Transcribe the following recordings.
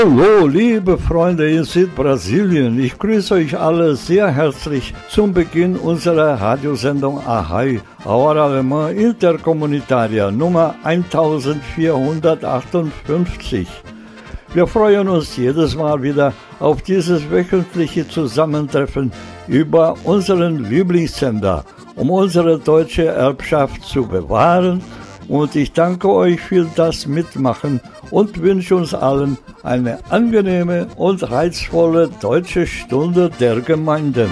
Hallo, liebe Freunde in Südbrasilien. Ich grüße euch alle sehr herzlich zum Beginn unserer Radiosendung Ahai, Hora Alemã Intercomunitaria Nummer 1458. Wir freuen uns jedes Mal wieder auf dieses wöchentliche Zusammentreffen über unseren Lieblingssender, um unsere deutsche Erbschaft zu bewahren und ich danke euch für das Mitmachen und wünsche uns allen eine angenehme und reizvolle deutsche Stunde der Gemeinden.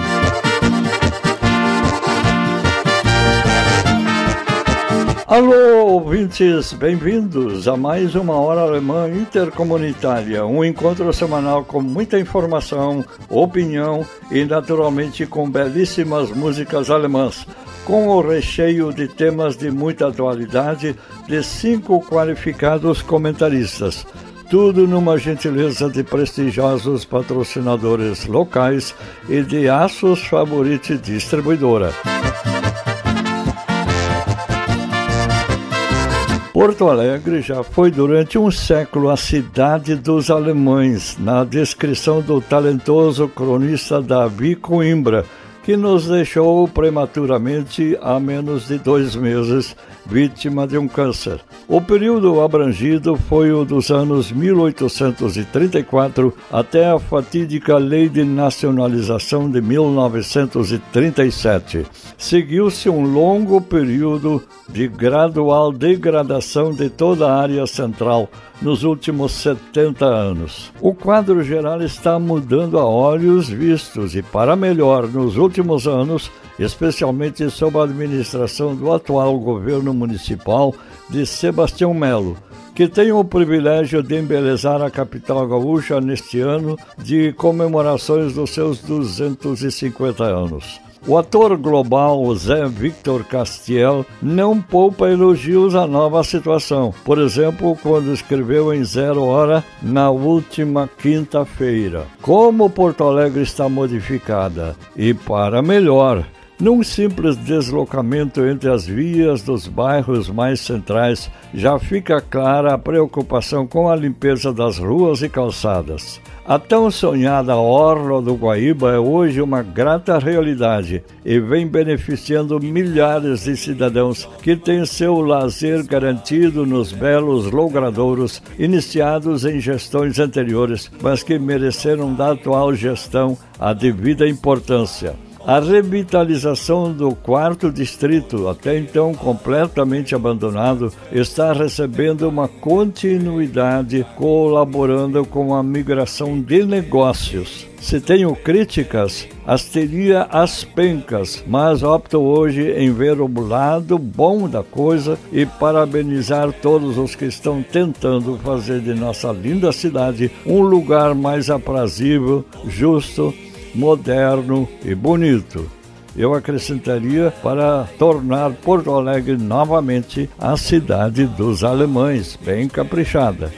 Alô, ouvintes, bem-vindos a mais uma Hora Alemã Intercomunitária, um encontro semanal com muita informação, opinião e, naturalmente, com belíssimas músicas alemãs com o recheio de temas de muita atualidade de cinco qualificados comentaristas. Tudo numa gentileza de prestigiosos patrocinadores locais e de Aços Favorite Distribuidora. Porto Alegre já foi durante um século a cidade dos alemães, na descrição do talentoso cronista Davi Coimbra, que nos deixou prematuramente há menos de dois meses, vítima de um câncer. O período abrangido foi o dos anos 1834 até a fatídica Lei de Nacionalização de 1937. Seguiu-se um longo período de gradual degradação de toda a área central nos últimos 70 anos. O quadro geral está mudando a olhos vistos e para melhor nos últimos anos, especialmente sob a administração do atual governo municipal de Sebastião Melo, que tem o privilégio de embelezar a capital gaúcha neste ano de comemorações dos seus 250 anos. O ator global Zé Victor Castiel não poupa elogios à nova situação. Por exemplo, quando escreveu em Zero Hora na última quinta-feira: Como Porto Alegre está modificada e para melhor. Num simples deslocamento entre as vias dos bairros mais centrais, já fica clara a preocupação com a limpeza das ruas e calçadas. A tão sonhada Orla do Guaíba é hoje uma grata realidade e vem beneficiando milhares de cidadãos que têm seu lazer garantido nos belos logradouros iniciados em gestões anteriores, mas que mereceram da atual gestão a devida importância. A revitalização do quarto distrito, até então completamente abandonado, está recebendo uma continuidade, colaborando com a migração de negócios. Se tenho críticas, as teria às pencas, mas opto hoje em ver o lado bom da coisa e parabenizar todos os que estão tentando fazer de nossa linda cidade um lugar mais aprazível, justo moderno e bonito. Eu acrescentaria para tornar Porto Alegre novamente a cidade dos alemães, bem caprichada.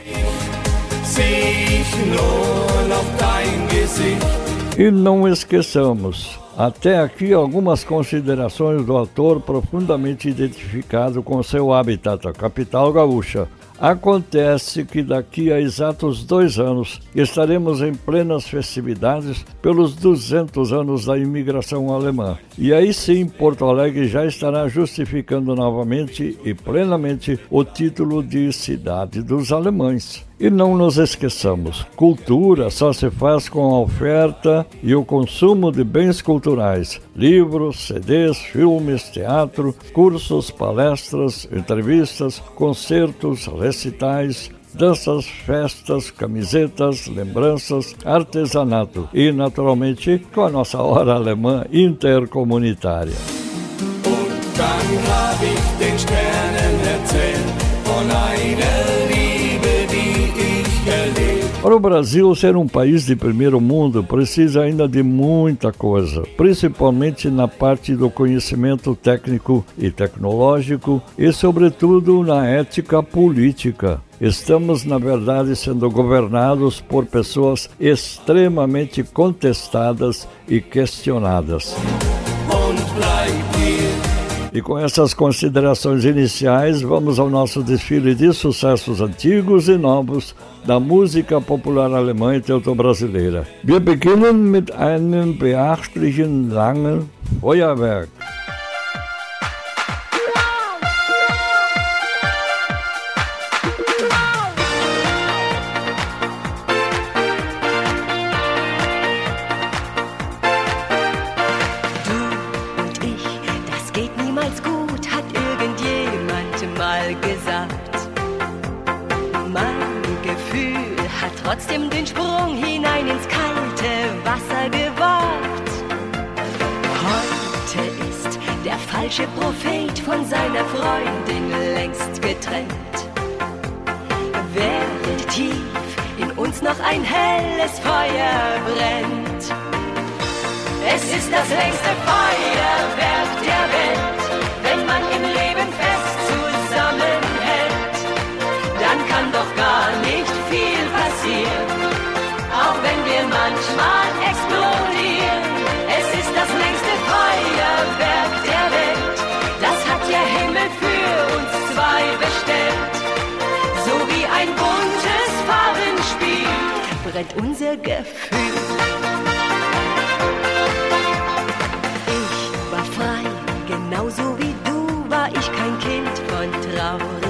E não esqueçamos, até aqui algumas considerações do ator profundamente identificado com seu habitat, a capital gaúcha. Acontece que daqui a exatos dois anos estaremos em plenas festividades pelos 200 anos da imigração alemã. E aí sim, Porto Alegre já estará justificando novamente e plenamente o título de Cidade dos Alemães. E não nos esqueçamos, cultura só se faz com a oferta e o consumo de bens culturais, livros, CDs, filmes, teatro, cursos, palestras, entrevistas, concertos, recitais, danças, festas, camisetas, lembranças, artesanato e, naturalmente, com a nossa hora alemã intercomunitária. Para o Brasil ser um país de primeiro mundo, precisa ainda de muita coisa, principalmente na parte do conhecimento técnico e tecnológico e, sobretudo, na ética política. Estamos, na verdade, sendo governados por pessoas extremamente contestadas e questionadas. E com essas considerações iniciais, vamos ao nosso desfile de sucessos antigos e novos da música popular alemã e teuto-brasileira. Wir beginnen mit einem beachtlichen langen Feuerwerk.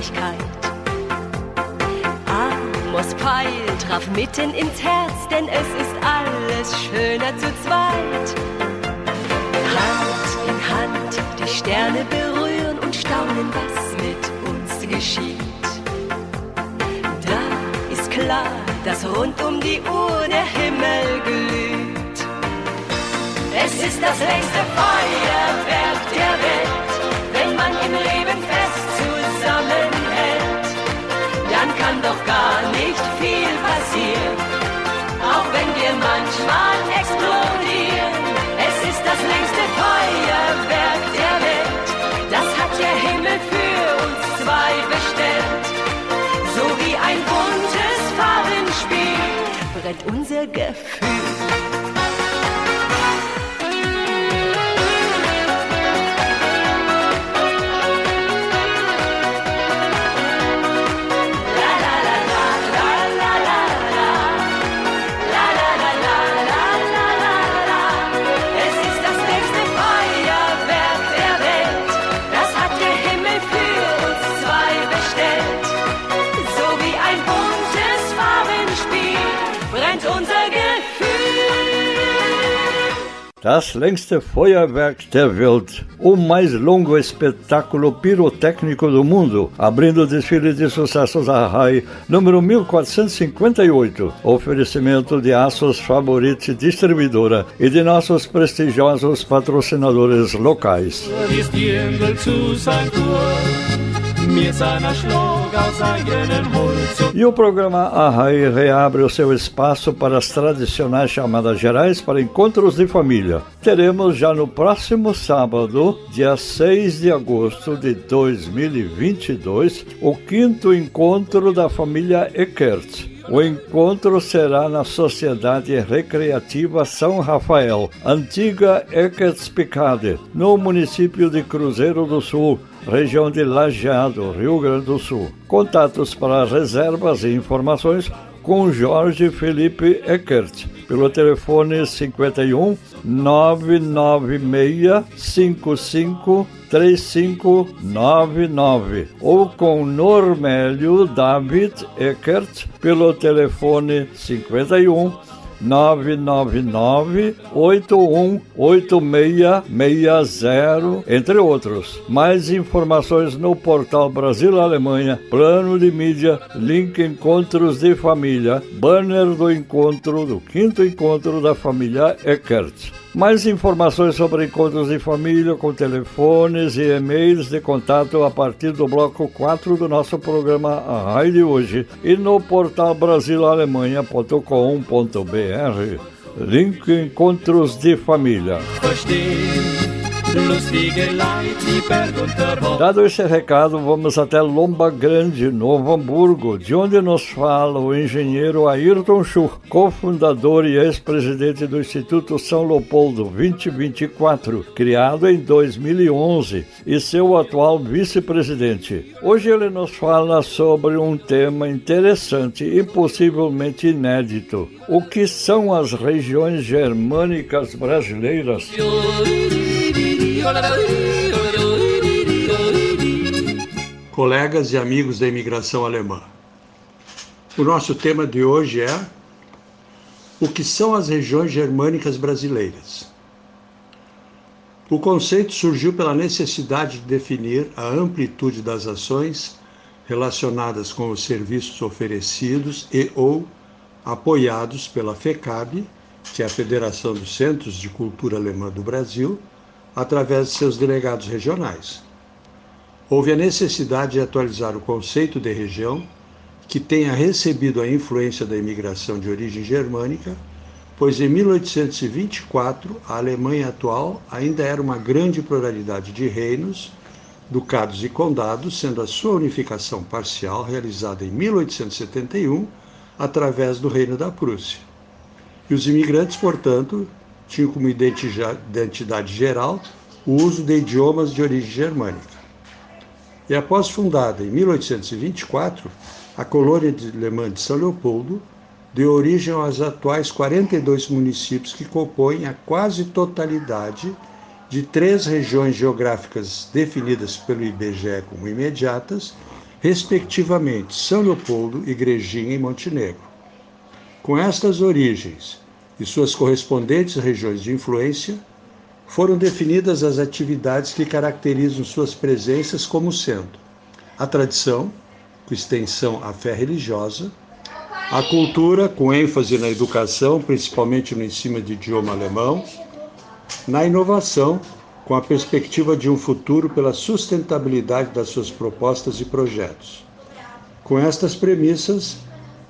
Traurigkeit. Amos Pfeil traf mitten ins Herz, denn es ist alles schöner zu zweit. Hand in Hand die Sterne berühren und staunen, was mit uns geschieht. Da ist klar, dass rund um die Uhr der Himmel glüht. Es ist das längste Feuerwerk der Welt, wenn man im Leben doch gar nicht viel passieren, auch wenn wir manchmal explodieren. Es ist das längste Feuerwerk der Welt, das hat der Himmel für uns zwei bestellt. So wie ein buntes Farbenspiel brennt unser Gefühl. Das längste Feuerwerk der Welt, o mais longo espetáculo pirotécnico do mundo, abrindo o desfile de sucessos a RAI, número 1458. Oferecimento de Aços Favorite Distribuidora e de nossos prestigiosos patrocinadores locais. E o programa Arrai reabre o seu espaço para as tradicionais chamadas gerais para encontros de família. Teremos já no próximo sábado, dia 6 de agosto de 2022, o quinto encontro da família Eckert. O encontro será na Sociedade Recreativa São Rafael, antiga Eckertspicade, no município de Cruzeiro do Sul, região de Lajeado, Rio Grande do Sul. Contatos para reservas e informações com Jorge Felipe Eckert, pelo telefone 51 996 55 3599 ou com Normélio David Eckert pelo telefone 51 999 818660, entre outros. Mais informações no portal Brasil Alemanha, plano de mídia, link encontros de família, banner do encontro do quinto encontro da família Eckert. Mais informações sobre encontros de família com telefones e e-mails de contato a partir do bloco 4 do nosso programa A Raio de hoje e no portal brasilalemanha.com.br. Link Encontros de Família. Dado esse recado, vamos até Lomba Grande, Novo Hamburgo, de onde nos fala o engenheiro Ayrton Schur, cofundador e ex-presidente do Instituto São Leopoldo 2024, criado em 2011, e seu atual vice-presidente. Hoje ele nos fala sobre um tema interessante e possivelmente inédito: o que são as regiões germânicas brasileiras. Colegas e amigos da imigração alemã, o nosso tema de hoje é o que são as regiões germânicas brasileiras. O conceito surgiu pela necessidade de definir a amplitude das ações relacionadas com os serviços oferecidos e ou apoiados pela FECAB, que é a Federação dos Centros de Cultura Alemã do Brasil, através de seus delegados regionais. Houve a necessidade de atualizar o conceito de região que tenha recebido a influência da imigração de origem germânica, pois em 1824 a Alemanha atual ainda era uma grande pluralidade de reinos, ducados e condados, sendo a sua unificação parcial realizada em 1871 através do Reino da Prússia. E os imigrantes, portanto, tinha como identidade geral o uso de idiomas de origem germânica. E após fundada em 1824, a colônia de alemã de São Leopoldo deu origem aos atuais 42 municípios que compõem a quase totalidade de três regiões geográficas definidas pelo IBGE como imediatas, respectivamente São Leopoldo, Igrejinha e Montenegro. Com estas origens e suas correspondentes regiões de influência, foram definidas as atividades que caracterizam suas presenças como sendo a tradição, com extensão à fé religiosa, a cultura, com ênfase na educação, principalmente no ensino de idioma alemão, na inovação, com a perspectiva de um futuro pela sustentabilidade das suas propostas e projetos. Com estas premissas,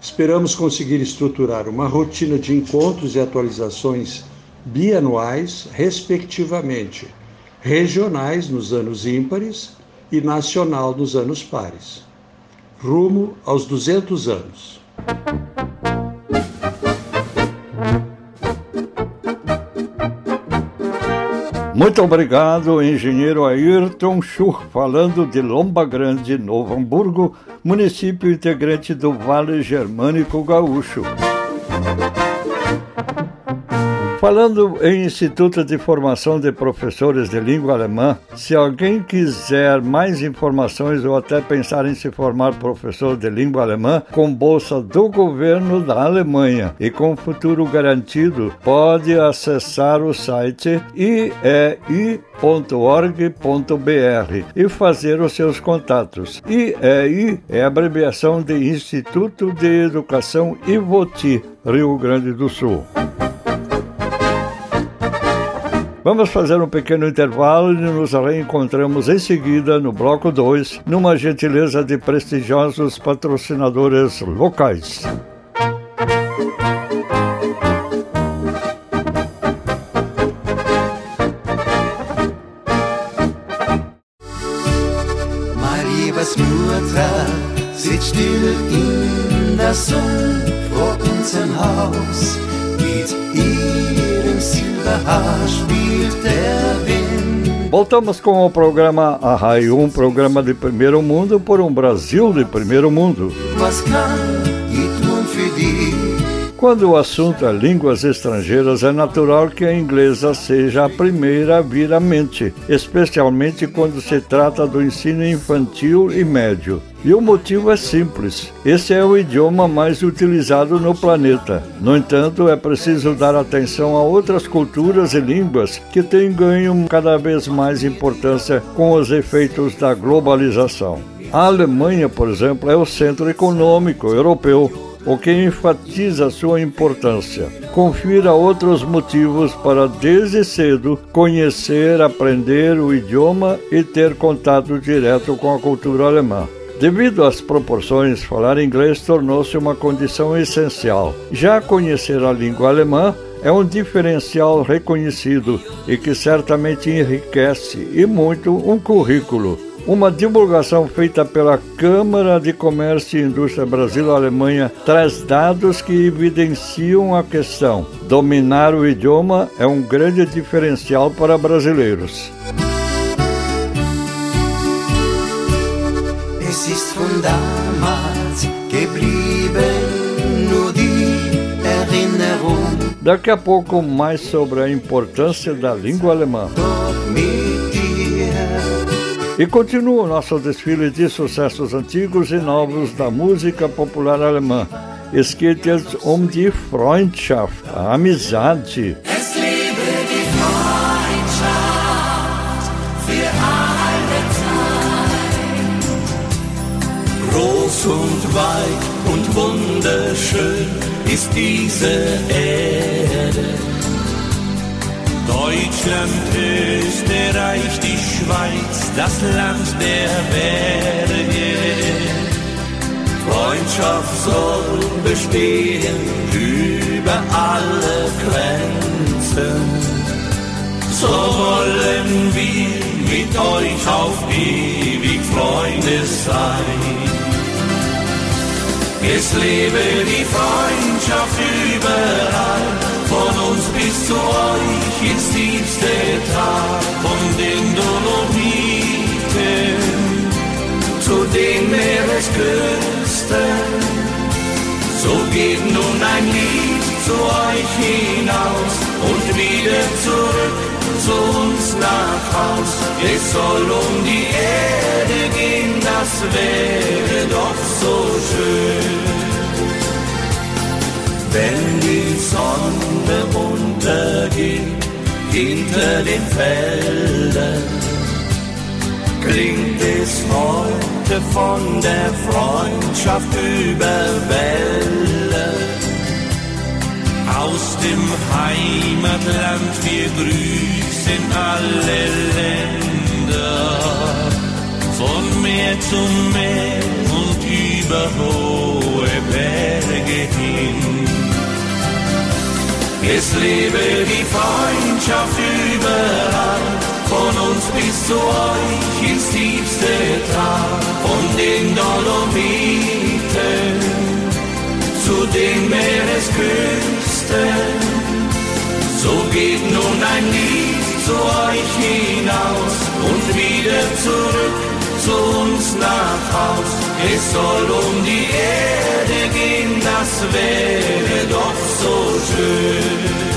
Esperamos conseguir estruturar uma rotina de encontros e atualizações bianuais, respectivamente, regionais nos anos ímpares e nacional nos anos pares, rumo aos 200 anos. Muito obrigado, engenheiro Ayrton Schur, falando de Lomba Grande, Novo Hamburgo, município integrante do Vale Germânico Gaúcho. Falando em Instituto de Formação de Professores de Língua Alemã, se alguém quiser mais informações ou até pensar em se formar professor de língua alemã com bolsa do governo da Alemanha e com futuro garantido, pode acessar o site iei.org.br e fazer os seus contatos. IEI é a abreviação de Instituto de Educação Ivoti, Rio Grande do Sul. Vamos fazer um pequeno intervalo e nos reencontramos em seguida no bloco 2, numa gentileza de prestigiosos patrocinadores locais. Vor unserem Haus, Voltamos com o programa Arraio, um programa de primeiro mundo por um Brasil de primeiro mundo. Quando o assunto é línguas estrangeiras, é natural que a inglesa seja a primeira a vir à mente, especialmente quando se trata do ensino infantil e médio. E o motivo é simples: esse é o idioma mais utilizado no planeta. No entanto, é preciso dar atenção a outras culturas e línguas que têm ganho cada vez mais importância com os efeitos da globalização. A Alemanha, por exemplo, é o centro econômico europeu o que enfatiza sua importância. Confira outros motivos para desde cedo conhecer, aprender o idioma e ter contato direto com a cultura alemã. Devido às proporções, falar inglês tornou-se uma condição essencial. Já conhecer a língua alemã é um diferencial reconhecido e que certamente enriquece e muito um currículo. Uma divulgação feita pela Câmara de Comércio e Indústria Brasil-Alemanha traz dados que evidenciam a questão. Dominar o idioma é um grande diferencial para brasileiros. Es. Daqui a pouco, mais sobre a importância da língua alemã. E continua o nosso desfile de sucessos antigos e novos da música popular alemã. Es geht jetzt um die Freundschaft, a amizade. Groß und weit und wunderschön ist diese Erde. Deutschland, Österreich, die Schweiz, das Land der Berge. Freundschaft soll bestehen über alle Grenzen. So wollen wir mit euch auf ewig Freunde sein. Es lebe die Freundschaft überall, von uns bis zu euch ins tiefste Tal, von den Dolomiten zu den Meeresküsten. So geht nun ein Lied zu euch hinaus und wieder zurück zu uns nach Haus. Es soll um die Erde gehen, das wäre doch so schön. Wenn die Sonne untergeht hinter den Feldern, klingt es heute von der Freundschaft über Welle. Aus dem Heimatland wir grüßen alle Länder, von Meer zu Meer und über Es lebe die Freundschaft überall, von uns bis zu euch ins tiefste Tal, von den Dolomiten zu den Meeresküsten. So geht nun ein Lied zu euch hinaus und wieder zurück zu uns nach Haus. Es soll um die Erde gehen, das wäre doch so schön.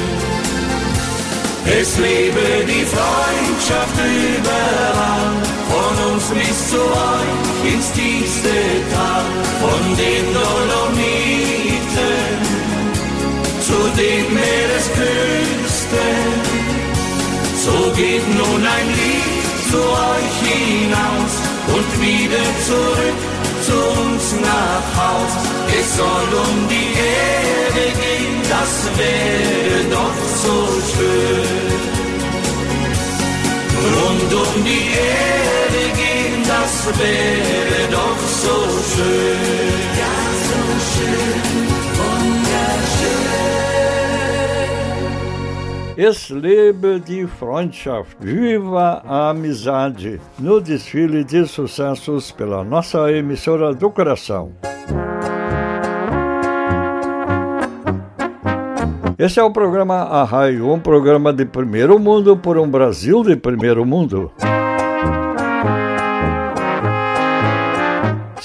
Es lebe die Freundschaft überall, von uns bis zu euch ins tiefste Tal, von den Dolomiten zu den Meeresküsten. So geht nun ein Lied zu euch hinaus und wieder zurück zu uns nach Haus. Es soll um die Erde gehen, das wäre doch so schön. Rund um die Ede gehen, das wäre doch so schön. Ja, so schön, wunderschön. Es lebe die Freundschaft, viva a amizade, no desfile de sucessos pela nossa emissora do coração. Esse é o programa Arraio, um programa de primeiro mundo por um Brasil de primeiro mundo.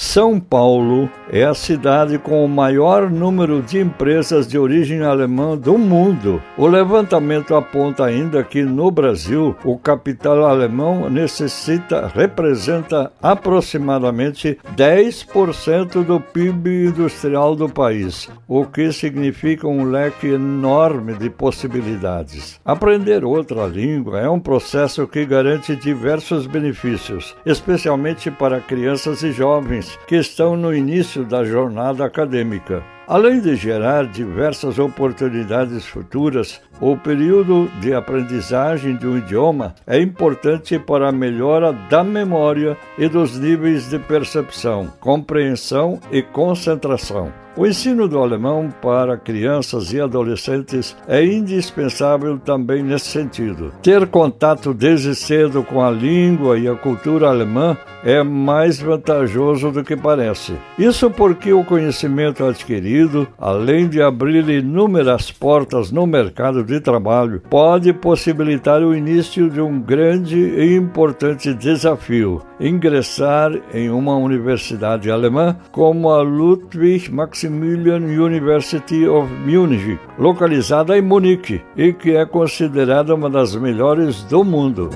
São Paulo é a cidade com o maior número de empresas de origem alemã do mundo. O levantamento aponta ainda que no Brasil o capital alemão necessita representa aproximadamente 10% do PIB industrial do país, o que significa um leque enorme de possibilidades. Aprender outra língua é um processo que garante diversos benefícios, especialmente para crianças e jovens que estão no início da jornada acadêmica. Além de gerar diversas oportunidades futuras, o período de aprendizagem de um idioma é importante para a melhora da memória e dos níveis de percepção, compreensão e concentração. O ensino do alemão para crianças e adolescentes é indispensável também nesse sentido. Ter contato desde cedo com a língua e a cultura alemã é mais vantajoso do que parece. Isso porque o conhecimento adquirido, além de abrir inúmeras portas no mercado de trabalho, pode possibilitar o início de um grande e importante desafio: ingressar em uma universidade alemã como a Ludwig Maximilian University of Munich, localizada em Munique e que é considerada uma das melhores do mundo.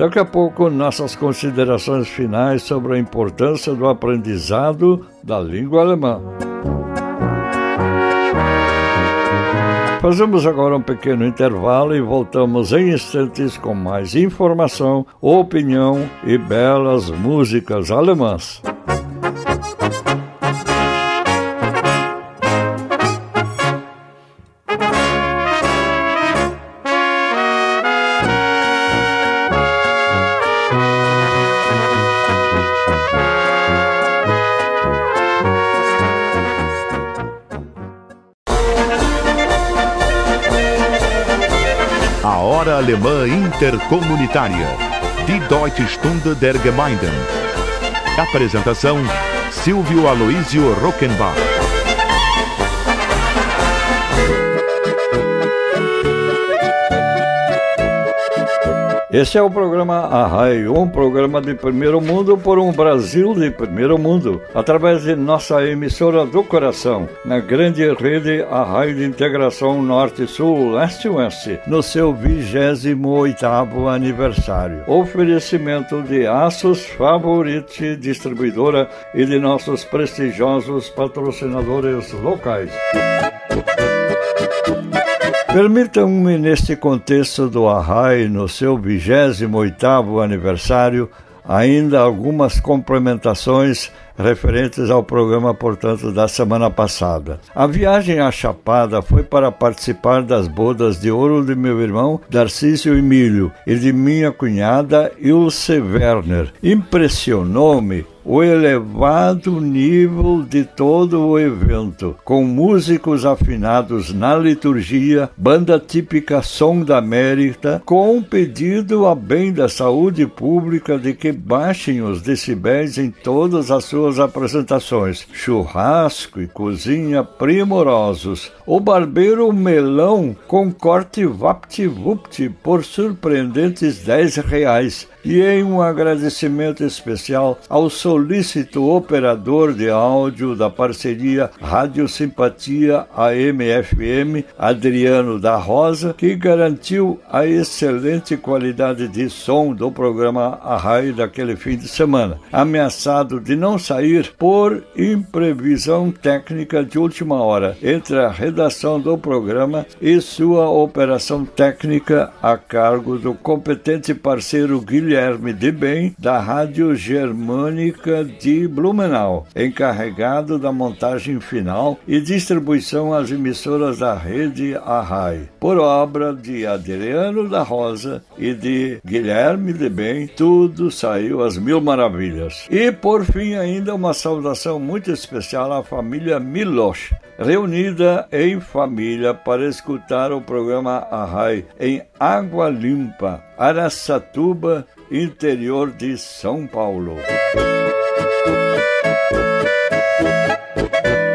Daqui a pouco, nossas considerações finais sobre a importância do aprendizado da língua alemã. Fazemos agora um pequeno intervalo e voltamos em instantes com mais informação, opinião e belas músicas alemãs. Alemã Intercomunitária. Die Deutsche Stunde der Gemeinden. Apresentação: Silvio Aloísio Rockenbach. Este é o programa Arrai, um programa de primeiro mundo por um Brasil de primeiro mundo, através de nossa emissora do coração, na grande rede Arrai de Integração Norte-Sul, Leste-Oeste, no seu 28 aniversário. Oferecimento de Aços Favorite Distribuidora e de nossos prestigiosos patrocinadores locais. Permitam-me, neste contexto do Arrai, no seu 28º aniversário, ainda algumas complementações referentes ao programa, portanto, da semana passada. A viagem à Chapada foi para participar das bodas de ouro de meu irmão Darcísio Emílio e de minha cunhada Ilse Werner. Impressionou-me o elevado nível de todo o evento, com músicos afinados na liturgia, banda típica Som da América, com um pedido a bem da saúde pública de que baixem os decibéis em todas as suas apresentações, churrasco e cozinha primorosos, o barbeiro melão com corte vapt-vupt por surpreendentes 10 reais, e em um agradecimento especial ao solícito operador de áudio da parceria Rádio Simpatia AM-FM, Adriano da Rosa, que garantiu a excelente qualidade de som do programa Arraio daquele fim de semana, ameaçado de não sair por imprevisão técnica de última hora entre a redação do programa e sua operação técnica a cargo do competente parceiro Guilherme de Bem, da Rádio Germânica de Blumenau, encarregado da montagem final e distribuição às emissoras da rede Arrai. Por obra de Adriano da Rosa e de Guilherme de Bem, tudo saiu às mil maravilhas. E, por fim, ainda uma saudação muito especial à família Miloš, reunida em família para escutar o programa Arrai em Água Limpa, Araçatuba, interior de São Paulo.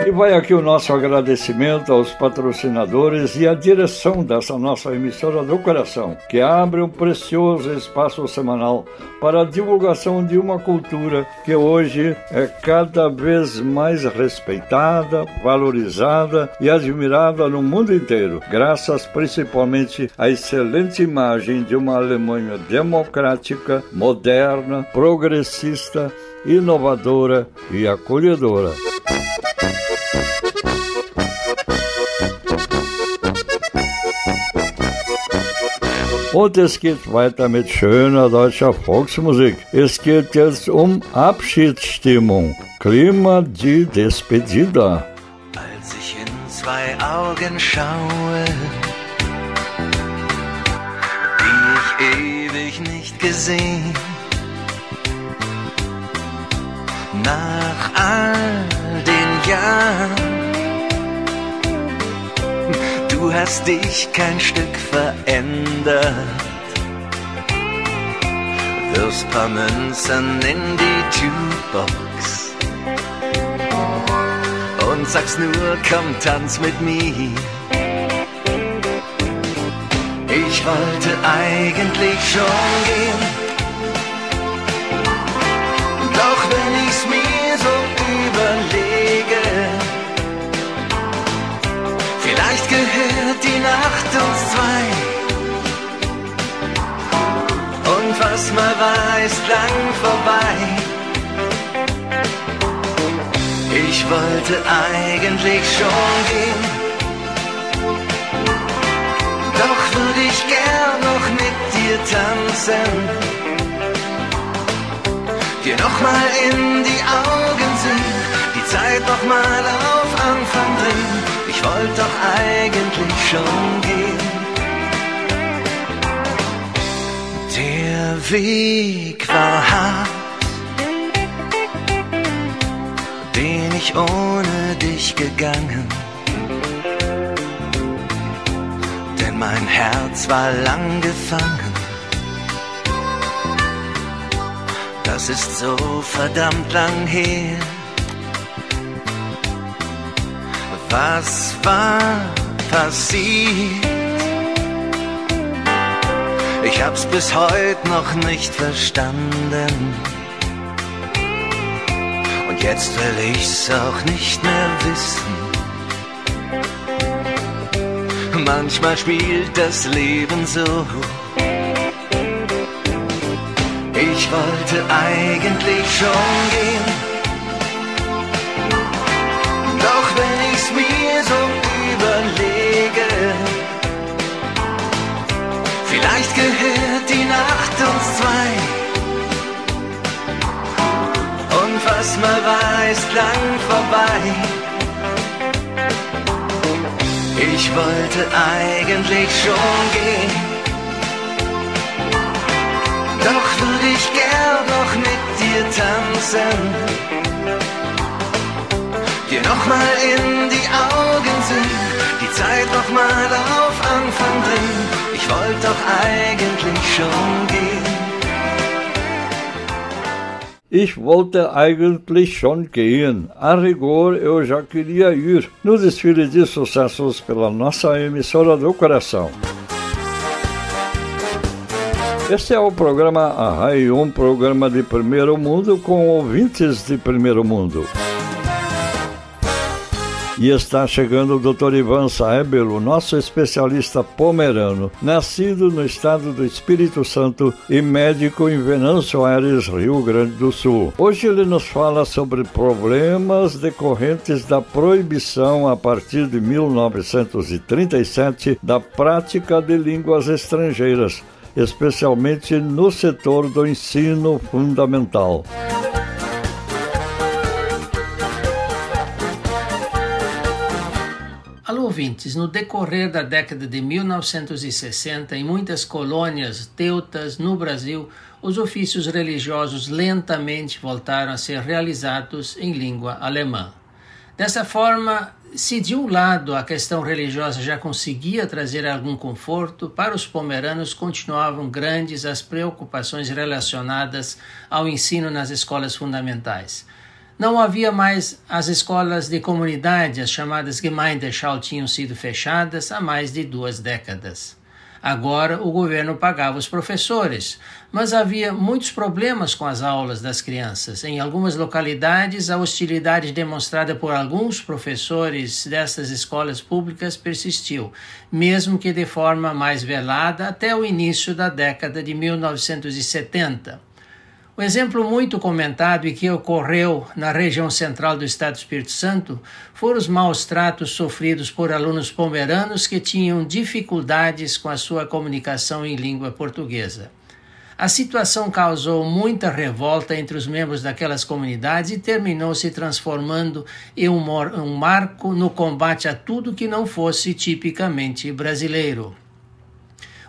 E vai aqui o nosso agradecimento aos patrocinadores e à direção dessa nossa emissora do coração, que abre um precioso espaço semanal para a divulgação de uma cultura que hoje é cada vez mais respeitada, valorizada e admirada no mundo inteiro, graças principalmente à excelente imagem de uma Alemanha democrática, moderna, progressista, inovadora e acolhedora. Und es geht weiter mit schöner deutscher Volksmusik. Es geht jetzt um Abschiedsstimmung. Klima de Despedida. Als ich in zwei Augen schaue, die ich ewig nicht gesehen, nach all den Jahren hast dich kein Stück verändert. Wirfst paar Münzen in die Jukebox und sagst nur, komm, tanz mit mir. Ich wollte eigentlich schon gehen, die Nacht uns zwei. Und was mal war, ist lang vorbei. Ich wollte eigentlich schon gehen. Doch würde ich gern noch mit dir tanzen. Dir nochmal in die Augen sehen, die Zeit nochmal auf Anfang drehen. Ich wollte doch eigentlich schon gehen. Der Weg war hart, den ich ohne dich gegangen. Denn mein Herz war lang gefangen. Das ist so verdammt lang her. Was war passiert? Ich hab's bis heute noch nicht verstanden. Und jetzt will ich's auch nicht mehr wissen. Manchmal spielt das Leben so. Ich wollte eigentlich schon gehen. Gehört die Nacht uns zwei. Und was mal war, ist lang vorbei. Ich wollte eigentlich schon gehen. Doch würde ich gern noch mit dir tanzen. Dir nochmal in die Augen sehen, die Zeit nochmal auf Anfang drehen. Ich wollte doch eigentlich schon gehen. Ich wollte eigentlich schon gehen. A rigor, eu já queria ir no desfile de sucessos pela nossa emissora do coração. Este é o programa Arrai, um programa de primeiro mundo com ouvintes de primeiro mundo. E está chegando o Dr. Ivan Saebelo, nosso especialista pomerano, nascido no estado do Espírito Santo e médico em Venâncio Aires, Rio Grande do Sul. Hoje ele nos fala sobre problemas decorrentes da proibição a partir de 1937 da prática de línguas estrangeiras, especialmente no setor do ensino fundamental. Ouvintes, no decorrer da década de 1960, em muitas colônias teutas no Brasil, os ofícios religiosos lentamente voltaram a ser realizados em língua alemã. Dessa forma, se de um lado a questão religiosa já conseguia trazer algum conforto, para os pomeranos continuavam grandes as preocupações relacionadas ao ensino nas escolas fundamentais. Não havia mais as escolas de comunidade, as chamadas Gemeindeschau, tinham sido fechadas há mais de duas décadas. Agora o governo pagava os professores, mas havia muitos problemas com as aulas das crianças. Em algumas localidades, a hostilidade demonstrada por alguns professores dessas escolas públicas persistiu, mesmo que de forma mais velada até o início da década de 1970. Um exemplo muito comentado e que ocorreu na região central do estado do Espírito Santo foram os maus tratos sofridos por alunos pomeranos que tinham dificuldades com a sua comunicação em língua portuguesa. A situação causou muita revolta entre os membros daquelas comunidades e terminou se transformando em um, um marco no combate a tudo que não fosse tipicamente brasileiro.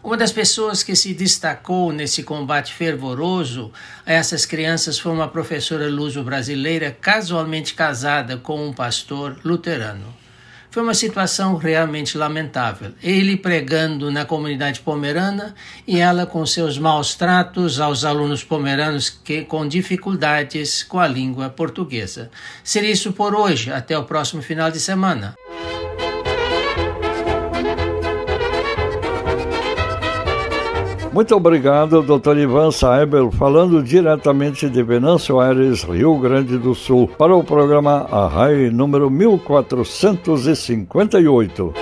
Uma das pessoas que se destacou nesse combate fervoroso a essas crianças foi uma professora luso-brasileira casualmente casada com um pastor luterano. Foi uma situação realmente lamentável. Ele pregando na comunidade pomerana e ela com seus maus tratos aos alunos pomeranos que com dificuldades com a língua portuguesa. Seria isso por hoje. Até o próximo final de semana. Muito obrigado, Dr. Ivan Saibel, falando diretamente de Venâncio Aires, Rio Grande do Sul, para o programa Arrai número 1458.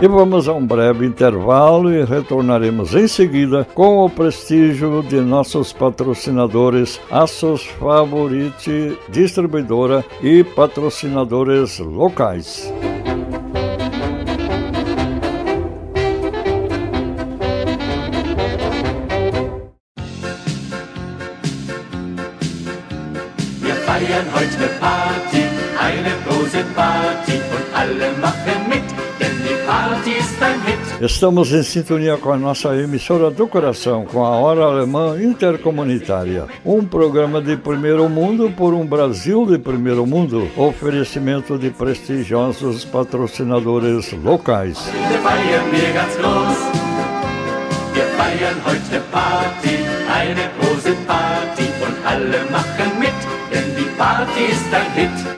E vamos a um breve intervalo e retornaremos em seguida com o prestígio de nossos patrocinadores Aços Favorite Distribuidora e patrocinadores locais. Estamos em sintonia com a nossa emissora do coração, com a Hora Alemã Intercomunitária, um programa de primeiro mundo por um Brasil de primeiro mundo, oferecimento de prestigiosos patrocinadores locais. Wir feiern heute Party, eine große Party und alle machen mit.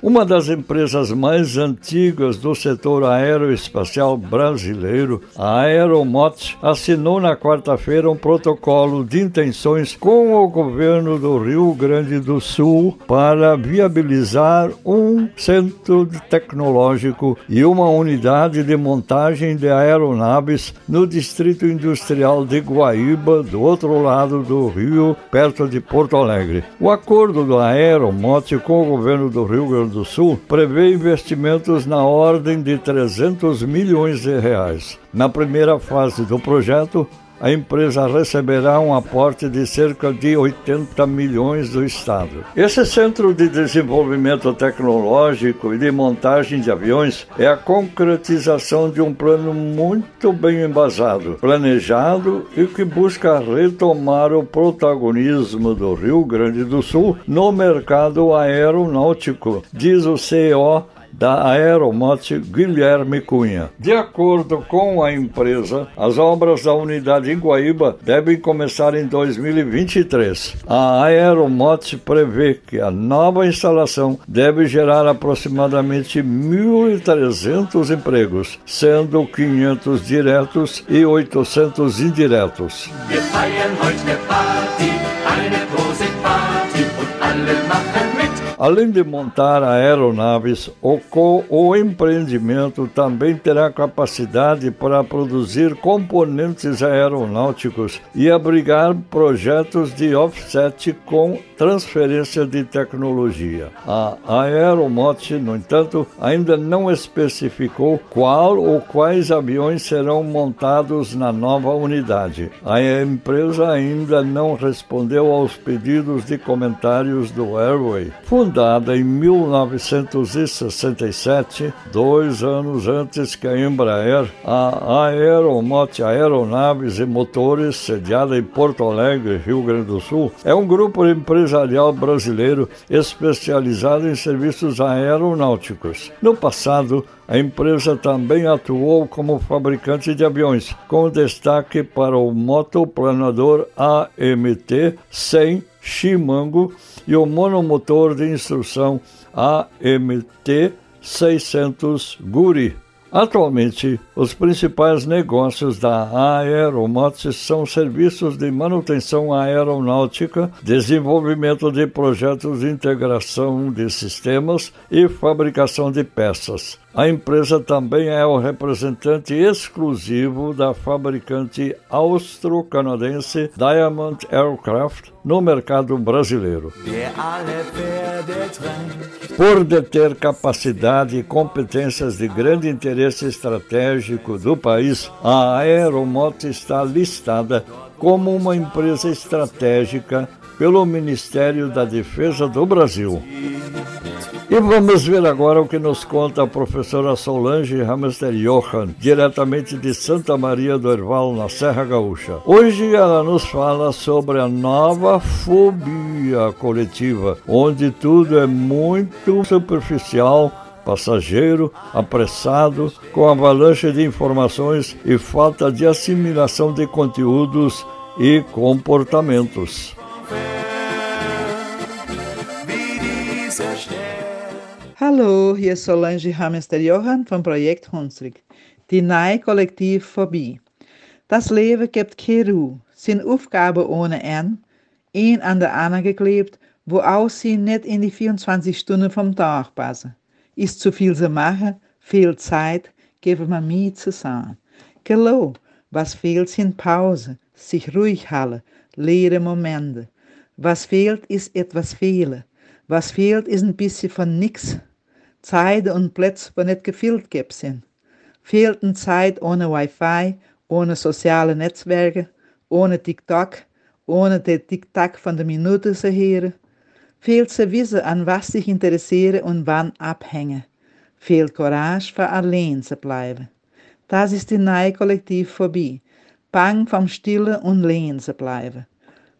Uma das empresas mais antigas do setor aeroespacial brasileiro, a Aeromot, assinou na quarta-feira um protocolo de intenções com o governo do Rio Grande do Sul para viabilizar um centro tecnológico e uma unidade de montagem de aeronaves no distrito industrial de Guaíba, do outro lado do rio, perto de Porto Alegre. O acordo do Aeromot com o governo do Rio Grande do Sul prevê investimentos na ordem de 300 milhões de reais. Na primeira fase do projeto, a empresa receberá um aporte de cerca de 80 milhões do Estado. Esse centro de desenvolvimento tecnológico e de montagem de aviões é a concretização de um plano muito bem embasado, planejado e que busca retomar o protagonismo do Rio Grande do Sul no mercado aeronáutico, diz o CEO da Aeromote Guilherme Cunha. De acordo com a empresa, as obras da unidade em Guaíba devem começar em 2023. A Aeromote prevê que a nova instalação deve gerar aproximadamente 1.300 empregos, sendo 500 diretos e 800 indiretos. Além de montar aeronaves, o, o empreendimento também terá capacidade para produzir componentes aeronáuticos e abrigar projetos de offset com transferência de tecnologia. A Aeromote, no entanto, ainda não especificou qual ou quais aviões serão montados na nova unidade. A empresa ainda não respondeu aos pedidos de comentários do Airway fundada em 1967, dois anos antes que a Embraer, a Aeromote Aeronaves e Motores, sediada em Porto Alegre, Rio Grande do Sul, é um grupo empresarial brasileiro especializado em serviços aeronáuticos. No passado, a empresa também atuou como fabricante de aviões, com destaque para o motoplanador AMT 100 Chimango e o monomotor de instrução AMT 600 Guri. Atualmente, os principais negócios da Aeromotes são serviços de manutenção aeronáutica, desenvolvimento de projetos de integração de sistemas e fabricação de peças. A empresa também é o representante exclusivo da fabricante austro-canadense Diamond Aircraft no mercado brasileiro. Por deter capacidade e competências de grande interesse estratégico do país, a Aeromot está listada como uma empresa estratégica pelo Ministério da Defesa do Brasil. E vamos ver agora o que nos conta a professora Solange Hamster Johan, diretamente de Santa Maria do Herval, na Serra Gaúcha. Hoje ela nos fala sobre a nova fobia coletiva, onde tudo é muito superficial passageiro, apressado, com avalanche de informações e falta de assimilação de conteúdos e comportamentos. Hallo, hier ist Solange Hamester Johann vom Projekt Hunsrück. Die neue Kollektivphobie. Das Leben gibt keine Ruhe, sind Aufgaben ohne Ende, ein an der anderen geklebt, wo auch sie nicht in die 24 Stunden vom Tag passen. Ist zu viel zu machen, viel Zeit, geben wir mir zu sein. Gello, was fehlt sind Pause, sich ruhig halten, leere Momente. Was fehlt ist etwas fehlen. Was fehlt ist ein bisschen von nix. Zeit und Plätze, wo nicht gefüllt sind. Fehlten Zeit ohne Wi-Fi, ohne soziale Netzwerke, ohne TikTok, ohne den TikTok von der Minute zu hören. Fehlt zu wissen, an was sich interessiere und wann abhänge. Fehlt Courage, für allein zu bleiben. Das ist die neue Kollektivphobie. Bang vom Stille und Lehn zu bleiben.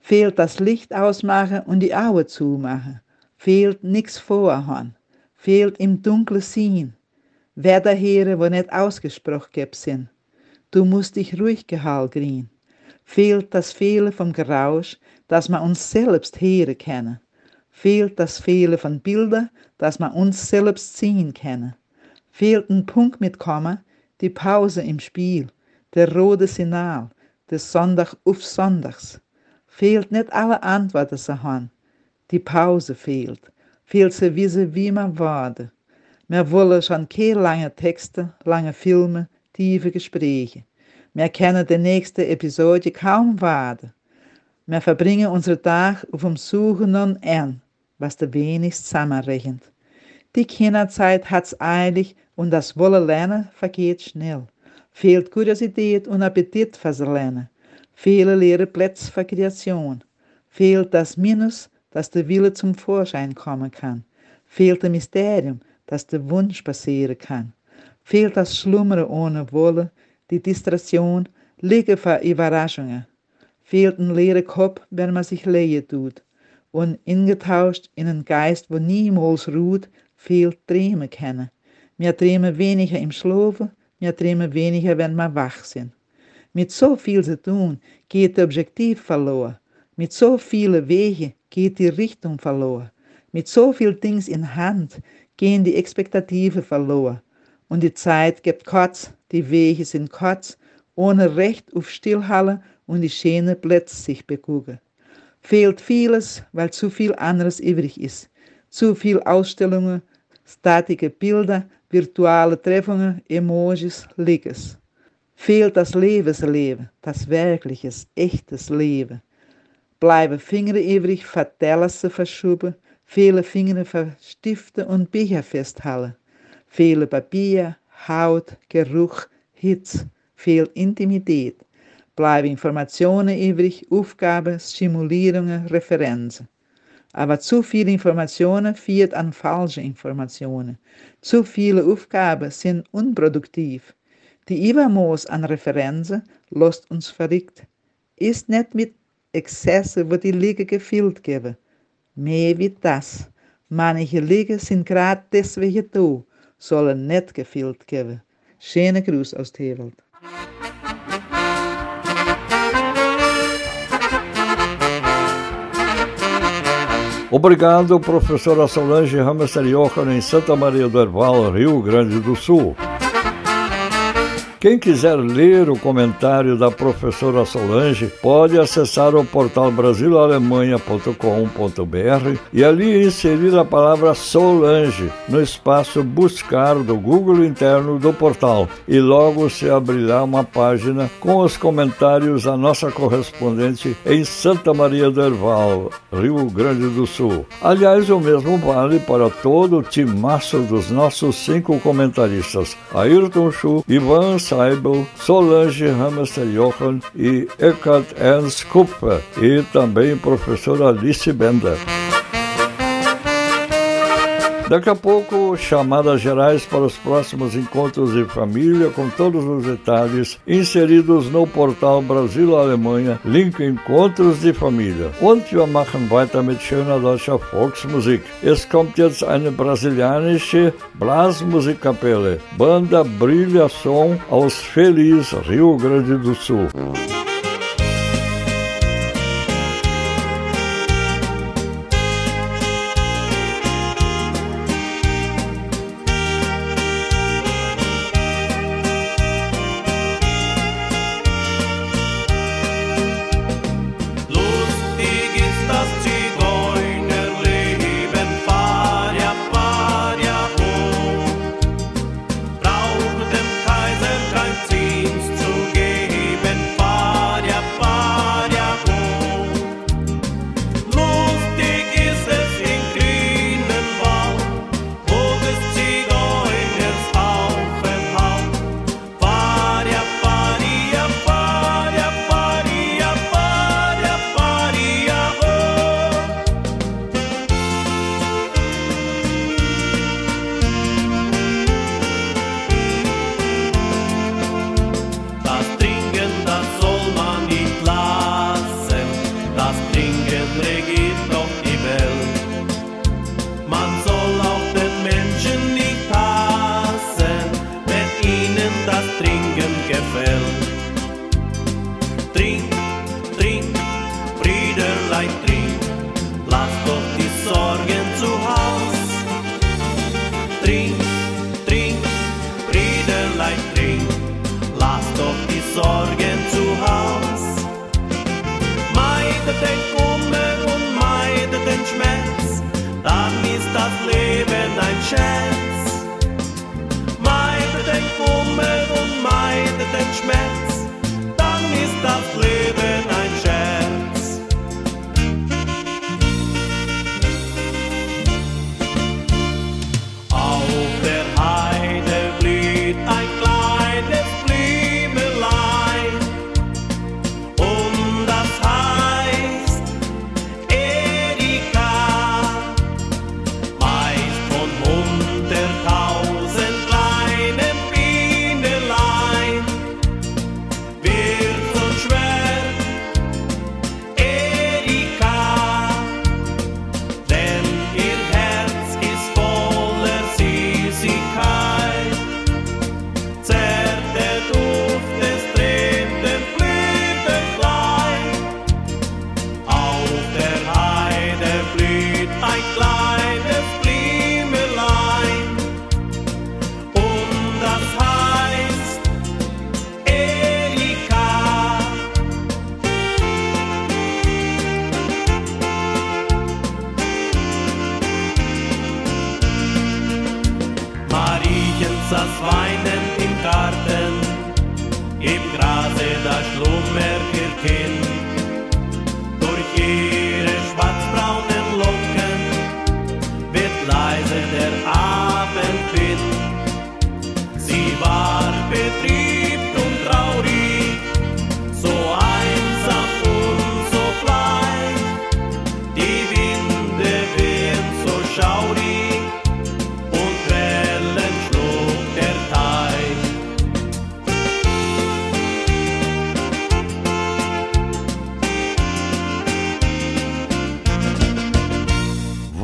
Fehlt das Licht ausmachen und die Augen zumachen. Fehlt nix vorhaben fehlt im dunklen Sinn. Wetterheere, wo nicht ausgesprochen gibt sind. Du musst dich ruhig gehalten. Fehlt das Fehlen vom Gerausch, dass man uns selbst hören können. Fehlt das Fehlen von Bildern, dass man uns selbst sehen können. Fehlt ein Punkt mit Komma, die Pause im Spiel, der rote Signal, der Sonntag auf Sonntags. Fehlt nicht alle Antworten zu haben. Die Pause fehlt viel zu wissen, wie man wurde. Wir wollen schon keine lange Texte, lange Filme, tiefe Gespräche. Wir kennen die nächste Episode kaum warten. Wir verbringen unseren Tag auf dem Suchen nach ein, was der wenig zusammenrechnet. Die Kinderzeit hat's eilig und das Wolle lernen vergeht schnell. Fehlt Kuriosität und Appetit fürs Lernen. Viele leere Plätze für Kreation. Fehlt das Minus dass der Wille zum Vorschein kommen kann. Fehlt das Mysterium, dass der Wunsch passieren kann. Fehlt das Schlummern ohne Wolle, die Distraktion, Liege für Überraschungen. Fehlt ein leerer Kopf, wenn man sich leer tut. Und ingetauscht in einen Geist, wo niemals ruht, fehlt Träumen kennen. Wir träumen weniger im Schlafen, wir träumen weniger, wenn wir wach sind. Mit so viel zu tun geht der Objektiv verloren. Mit so vielen Wegen geht die Richtung verloren. Mit so viel Dings in Hand gehen die Expektative verloren. Und die Zeit gibt kurz, die Wege sind kurz, ohne Recht auf Stillhalle und die schönen Plätze sich begucken. Fehlt vieles, weil zu viel anderes übrig ist. Zu viel Ausstellungen, statische Bilder, virtuelle Treffungen, Emojis, Lickes. Fehlt das Lebensleben, das wirkliches, echtes Leben bleiben Finger übrig, Vertellers verschoben, viele Finger verstiften und Bücher festhalten, viele Papier, Haut, Geruch, Hitze, viel Intimität, bleiben Informationen übrig, Aufgaben, Stimulierungen, Referenzen. Aber zu viele Informationen führt an falsche Informationen. Zu viele Aufgaben sind unproduktiv. Die Übermaß an Referenzen lässt uns verrückt. Ist nicht mit Exzesse wird die Liga gefüllt geben. Mehr wie das. Manche Liga sind gerade deswegen da, sollen nicht gefüllt geben. Schöne Gruß aus Tewald. Obrigado, professora Solange Jochen, em Santa Maria do Herval, Rio Grande do Sul. Quem quiser ler o comentário da professora Solange pode acessar o portal brasilalemanha.com.br e ali inserir a palavra Solange no espaço Buscar do Google interno do portal e logo se abrirá uma página com os comentários da nossa correspondente em Santa Maria do Herval, Rio Grande do Sul. Aliás, o mesmo vale para todo o timaço dos nossos cinco comentaristas: Ayrton Schuh, Ivan Seibel, Solange Hamster Jochen e Eckhart Ernst Kupfer, e também professora Alice Bender. Daqui a pouco, chamadas gerais para os próximos encontros de família, com todos os detalhes inseridos no portal Brasil-Alemanha, link Encontros de Familie. Und wir machen weiter mit schöner deutscher Volksmusik. Es kommt jetzt eine brasilianische Blasmusikkapelle, Banda Brilha Som aus Feliz, Rio Grande do Sul.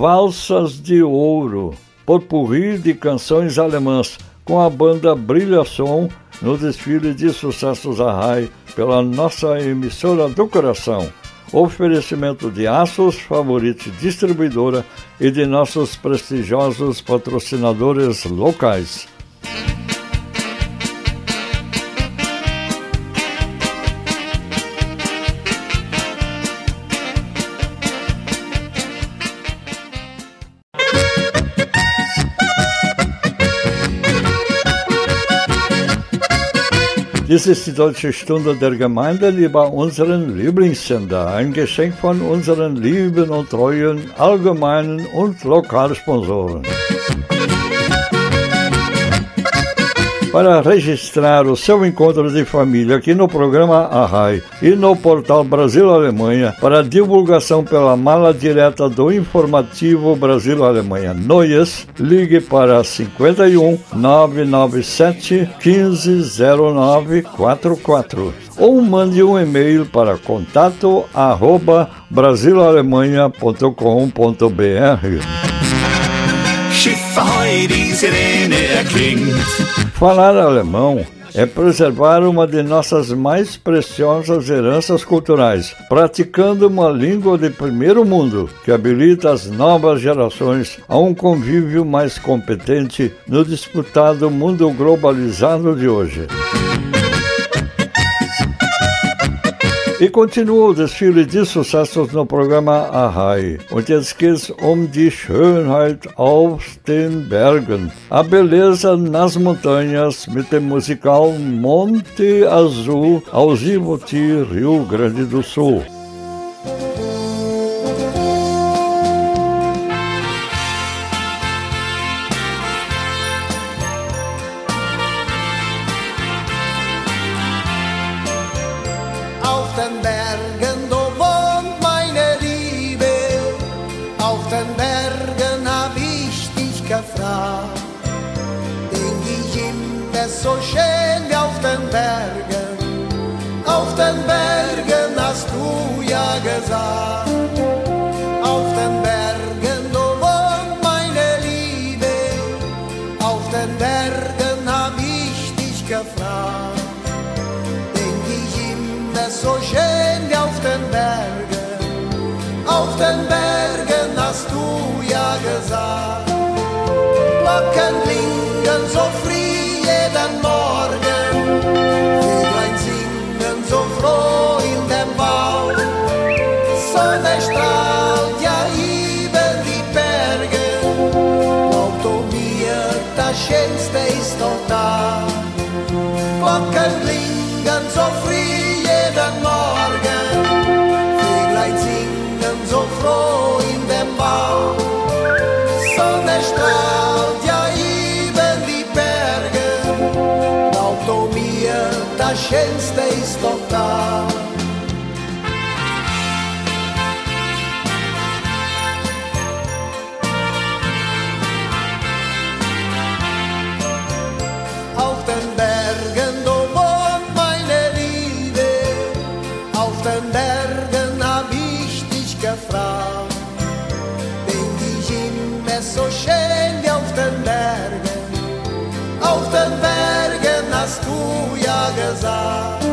Valsas de Ouro, potpourri de canções alemãs, com a banda Brilha Som no desfile de sucessos a RAI pela nossa emissora do coração. Oferecimento de Aços Favorite Distribuidora e de nossos prestigiosos patrocinadores locais. Dies ist die Deutsche Stunde der Gemeinde über unseren Lieblingssender. Ein Geschenk von unseren lieben und treuen allgemeinen und Lokalsponsoren. Para registrar o seu encontro de família aqui no programa Arrai e no portal Brasil Alemanha para divulgação pela mala direta do informativo Brasil Alemanha Noias, ligue para 51 997 150944 ou mande um e-mail para contato arroba brasilalemanha.com.br. Schiffe die Sirene erklingt. Falar alemão é preservar uma de nossas mais preciosas heranças culturais, praticando uma língua de primeiro mundo que habilita as novas gerações a um convívio mais competente no disputado mundo globalizado de hoje. E continua o desfile de sucessos no programa Ahai. Und jetzt geht's um die Schönheit auf den Bergen. A beleza nas montanhas mit dem musical Monte Azul aus Ivoti, Rio Grande do Sul. so schön wie auf den Bergen. Auf den Bergen hast du ja gesagt. Auf den Bergen, meine Liebe. Auf den Bergen hab ich dich gefragt. Denk ich immer so schön wie auf den Bergen. Auf den Bergen hast du ja gesagt. Glockenlied. so früh jeden Morgen. Vöglein singen so froh in dem Bau. Sonne strahlt ja über die Berge. Glaubt mir, das Schönste ist doch da. Gesagt.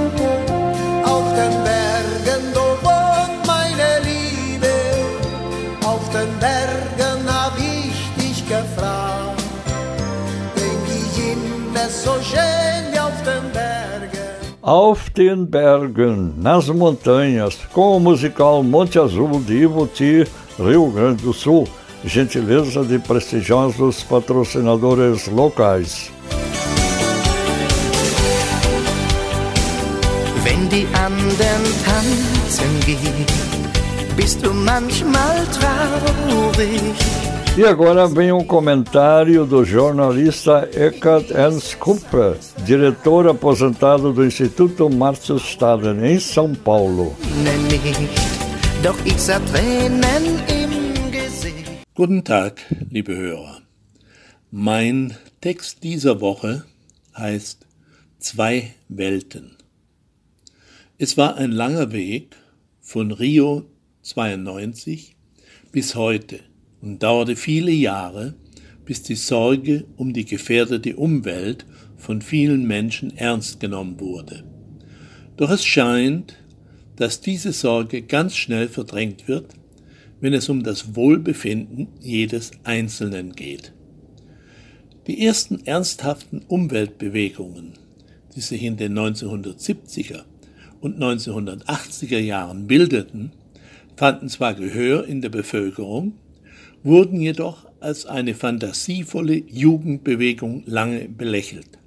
Auf den Bergen, da wohnt meine Liebe, auf den Bergen hab ich dich gefragt. Denk ich immer so schön auf den Bergen. Auf den Bergen, nas montanhas, com o musical Monte Azul de Ivoti, Rio Grande do Sul, gentileza de prestigiosos patrocinadores locais. Wenn die anderen tanzen gehen, bist du manchmal traurig. E agora vem um comentário do jornalista Eckhard Ernst Kupfer, diretor aposentado do Instituto Márcio Staden, em São Paulo. Nicht, doch ich sah Tränen im Gesicht. Guten Tag, liebe Hörer. Mein Text dieser Woche heißt Zwei Welten. Es war ein langer Weg von Rio 92 bis heute und dauerte viele Jahre, bis die Sorge um die gefährdete Umwelt von vielen Menschen ernst genommen wurde. Doch es scheint, dass diese Sorge ganz schnell verdrängt wird, wenn es um das Wohlbefinden jedes Einzelnen geht. Die ersten ernsthaften Umweltbewegungen, die sich in den 1970er und 1980er Jahren bildeten, fanden zwar Gehör in der Bevölkerung, wurden jedoch als eine fantasievolle Jugendbewegung lange belächelt.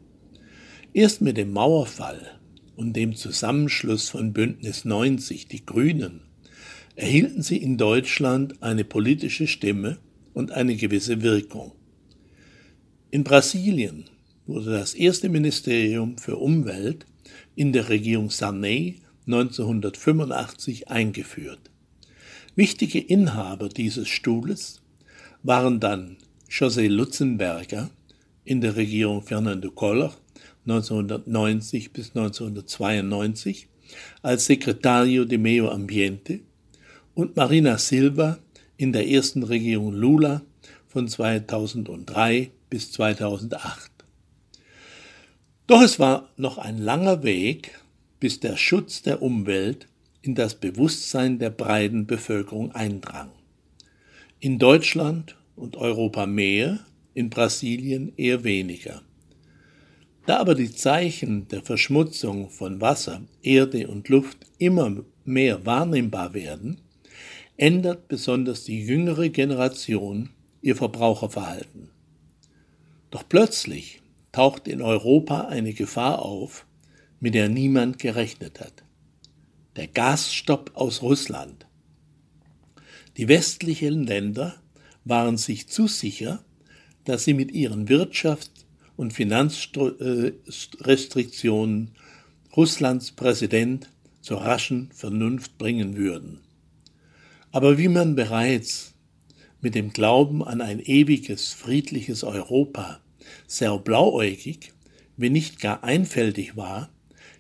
Erst mit dem Mauerfall und dem Zusammenschluss von Bündnis 90, die Grünen, erhielten sie in Deutschland eine politische Stimme und eine gewisse Wirkung. In Brasilien wurde das erste Ministerium für Umwelt in der Regierung Sarney 1985 eingeführt. Wichtige Inhaber dieses Stuhles waren dann José Lutzenberger in der Regierung Fernando Collor 1990 bis 1992 als Secretario de Medio Ambiente und Marina Silva in der ersten Regierung Lula von 2003 bis 2008. Doch es war noch ein langer Weg, bis der Schutz der Umwelt in das Bewusstsein der breiten Bevölkerung eindrang. In Deutschland und Europa mehr, in Brasilien eher weniger. Da aber die Zeichen der Verschmutzung von Wasser, Erde und Luft immer mehr wahrnehmbar werden, ändert besonders die jüngere Generation ihr Verbraucherverhalten. Doch plötzlich taucht in Europa eine Gefahr auf, mit der niemand gerechnet hat. Der Gasstopp aus Russland. Die westlichen Länder waren sich zu sicher, dass sie mit ihren Wirtschafts- und Finanzrestriktionen Russlands Präsident zur raschen Vernunft bringen würden. Aber wie man bereits mit dem Glauben an ein ewiges, friedliches Europa sehr blauäugig, wenn nicht gar einfältig war,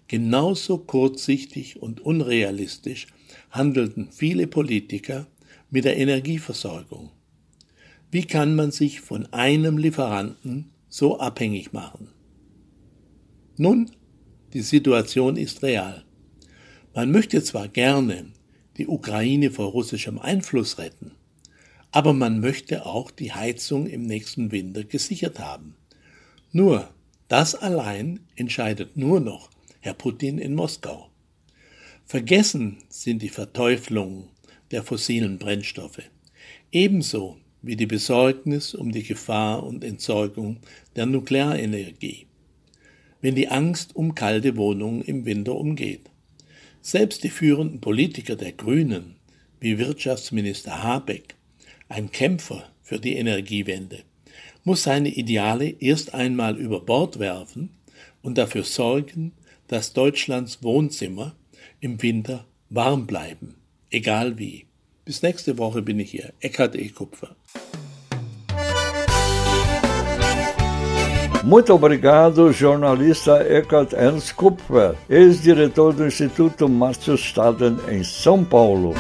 genauso kurzsichtig und unrealistisch handelten viele Politiker mit der Energieversorgung. Wie kann man sich von einem Lieferanten so abhängig machen? Nun, die Situation ist real. Man möchte zwar gerne die Ukraine vor russischem Einfluss retten, aber man möchte auch die Heizung im nächsten Winter gesichert haben. Nur, das allein entscheidet nur noch Herr Putin in Moskau. Vergessen sind die Verteuflungen der fossilen Brennstoffe, ebenso wie die Besorgnis um die Gefahr und Entsorgung der Nuklearenergie, wenn die Angst um kalte Wohnungen im Winter umgeht. Selbst die führenden Politiker der Grünen, wie Wirtschaftsminister Habeck, ein Kämpfer für die Energiewende, muss seine Ideale erst einmal über Bord werfen und dafür sorgen, dass Deutschlands Wohnzimmer im Winter warm bleiben, egal wie. Bis nächste Woche bin ich hier, Eckhard E. Kupfer. Muito obrigado, jornalista Eckhart Ernst Kupfer, ex-diretor do Instituto Márcio Staden em São Paulo.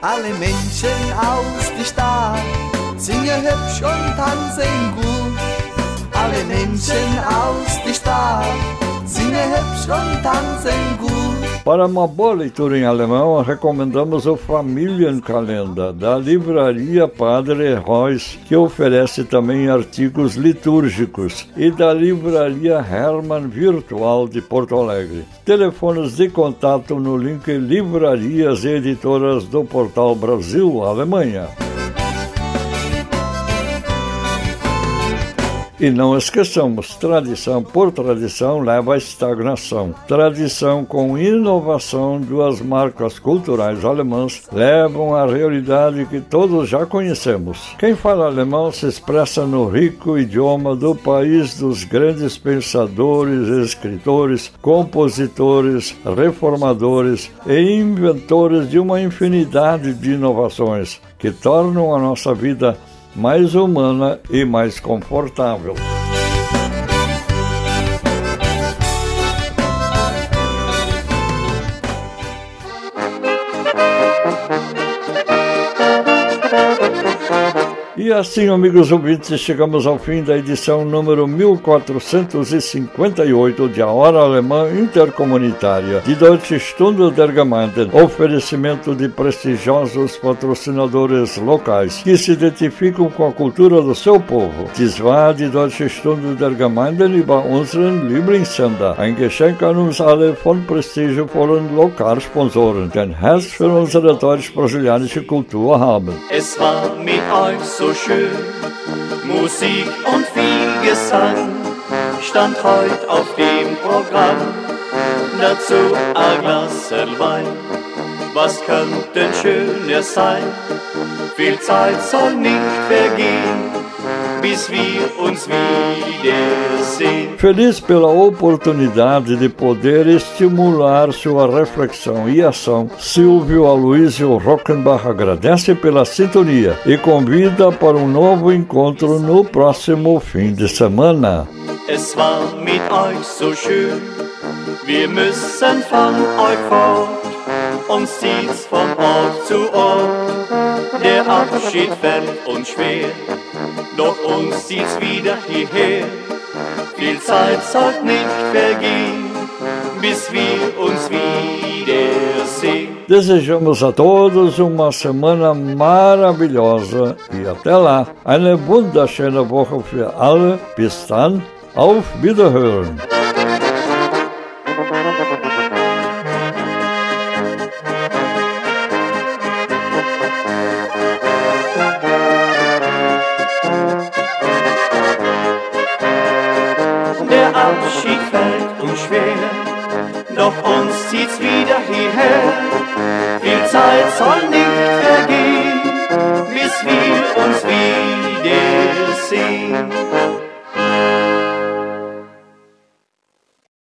Alle Menschen aus der Stadt singen hübsch und gut. Alle Menschen aus der Stadt. Para uma boa leitura em alemão, recomendamos o Familienkalender, da livraria Padre Reus, que oferece também artigos litúrgicos, e da livraria Hermann Virtual de Porto Alegre. Telefones de contato no link Livrarias e Editoras do Portal Brasil Alemanha. E não esqueçamos, tradição por tradição leva à estagnação. Tradição com inovação, duas marcas culturais alemãs levam à realidade que todos já conhecemos. Quem fala alemão se expressa no rico idioma do país dos grandes pensadores, escritores, compositores, reformadores e inventores de uma infinidade de inovações que tornam a nossa vida mais humana e mais confortável. E assim, amigos ouvintes, chegamos ao fim da edição número 1458 de A Hora Alemã Intercomunitária de Deutsche Stunde der Gemeinden, oferecimento de prestigiosos patrocinadores locais que se identificam com a cultura do seu povo. Dies war die Deutsche Stunde der Gemeinden über unseren Lieblingssender. Ein Geschenk an uns alle von prestigevollen Lokalsponsoren, den Herz für unsere deutsch-brasilianische Kultur haben. Es war mit euch so schön, Musik und viel Gesang. stand heut auf dem Programm. Dazu ein Glas Wein. Was könnte schöner sein? Viel Zeit soll nicht vergehen, bis wir uns wiedersehen. Feliz pela oportunidade de poder estimular sua reflexão e ação, Silvio Aloysio Rockenbach agradece pela sintonia e convida para um novo encontro no próximo fim de semana. Es war mit euch so schön, wir müssen von euch fort. Uns zieht's von Ort zu Ort, der Abschied fällt uns schwer, doch uns zieht's wieder hierher. Viel Zeit soll nicht vergehen, bis wir uns wiedersehen. Desejamos a todos uma semana maravilhosa e até lá. Eine wunderschöne Woche für alle. Bis dann. Auf Wiederhören.